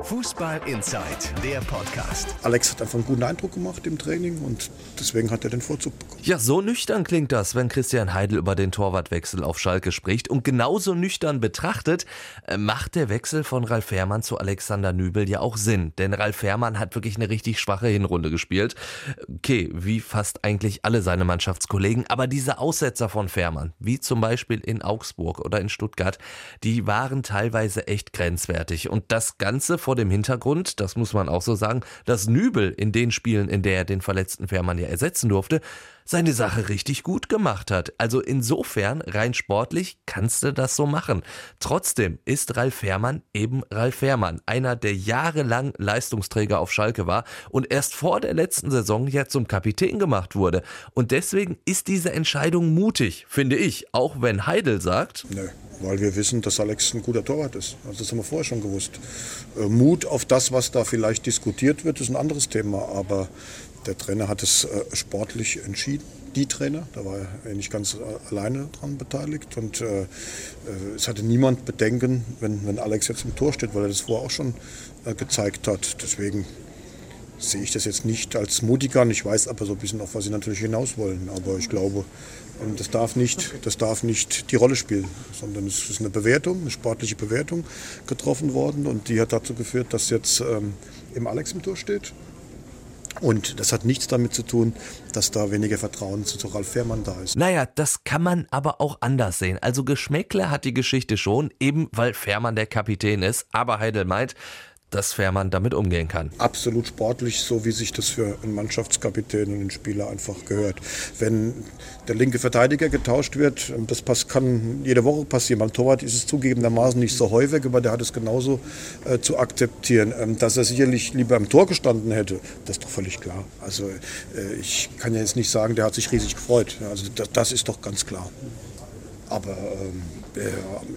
Fußball Inside, der Podcast. Alex hat einfach einen guten Eindruck gemacht im Training und deswegen hat er den Vorzug bekommen. Ja, so nüchtern klingt das, wenn Christian Heidel über den Torwartwechsel auf Schalke spricht. Und genauso nüchtern betrachtet äh, macht der Wechsel von Ralf Fährmann zu Alexander Nübel ja auch Sinn. Denn Ralf Fährmann hat wirklich eine richtig schwache Hinrunde gespielt. Okay, wie fast eigentlich alle seine Mannschaftskollegen. Aber diese Aussetzer von Fährmann, wie zum Beispiel in Augsburg oder in Stuttgart, die waren teilweise echt grenzwertig. Und das Ganze vor dem Hintergrund, das muss man auch so sagen, dass Nübel in den Spielen, in der er den verletzten Fährmann ja ersetzen durfte, seine Sache richtig gut gemacht hat. Also insofern, rein sportlich, kannst du das so machen. Trotzdem ist Ralf Fährmann eben Ralf Fährmann, einer, der jahrelang Leistungsträger auf Schalke war und erst vor der letzten Saison ja zum Kapitän gemacht wurde. Und deswegen ist diese Entscheidung mutig, finde ich, auch wenn Heidel sagt. Nö, weil wir wissen, dass Alex ein guter Torwart ist. Also das haben wir vorher schon gewusst. Äh, Mut auf das, was da vielleicht diskutiert wird, ist ein anderes Thema. Aber der Trainer hat es äh, sportlich entschieden, die Trainer. Da war er nicht ganz alleine dran beteiligt. Und äh, äh, es hatte niemand Bedenken, wenn, wenn Alex jetzt im Tor steht, weil er das vorher auch schon äh, gezeigt hat. Deswegen sehe ich das jetzt nicht als mutig an. Ich weiß aber so ein bisschen, auf was sie natürlich hinaus wollen. Aber ich glaube, ähm, das darf nicht, das darf nicht die Rolle spielen, sondern es ist eine Bewertung, eine sportliche Bewertung getroffen worden und die hat dazu geführt, dass jetzt ähm, Alex im Tor steht. Und das hat nichts damit zu tun, dass da weniger Vertrauen zu Ralf Fährmann da ist. Naja, das kann man aber auch anders sehen. Also Geschmäckle hat die Geschichte schon, eben weil Fährmann der Kapitän ist. Aber Heidel meint, dass Fährmann damit umgehen kann. Absolut sportlich, so wie sich das für einen Mannschaftskapitän und einen Spieler einfach gehört. Wenn der linke Verteidiger getauscht wird, das kann jede Woche passieren. Beim Torwart ist es zugegebenermaßen nicht so häufig, aber der hat es genauso äh, zu akzeptieren. Ähm, dass er sicherlich lieber im Tor gestanden hätte, das ist doch völlig klar. Also äh, ich kann ja jetzt nicht sagen, der hat sich riesig gefreut. Also das, das ist doch ganz klar. Aber ähm,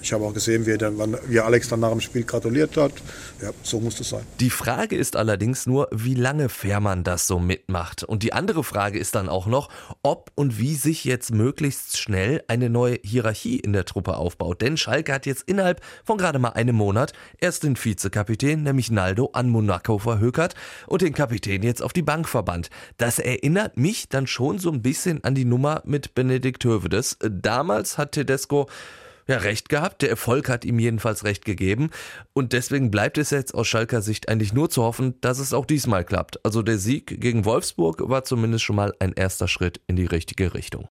ich habe auch gesehen, wie, dann, wie Alex dann nach dem Spiel gratuliert hat. Ja, so muss es sein. Die Frage ist allerdings nur, wie lange Fährmann das so mitmacht. Und die andere Frage ist dann auch noch, ob und wie sich jetzt möglichst schnell eine neue Hierarchie in der Truppe aufbaut. Denn Schalke hat jetzt innerhalb von gerade mal einem Monat erst den Vizekapitän, nämlich Naldo, an Monaco verhökert und den Kapitän jetzt auf die Bank verbannt. Das erinnert mich dann schon so ein bisschen an die Nummer mit Benedikt Hövedes. Damals hat Tedesco ja, recht gehabt. Der Erfolg hat ihm jedenfalls recht gegeben. Und deswegen bleibt es jetzt aus Schalker Sicht eigentlich nur zu hoffen, dass es auch diesmal klappt. Also der Sieg gegen Wolfsburg war zumindest schon mal ein erster Schritt in die richtige Richtung.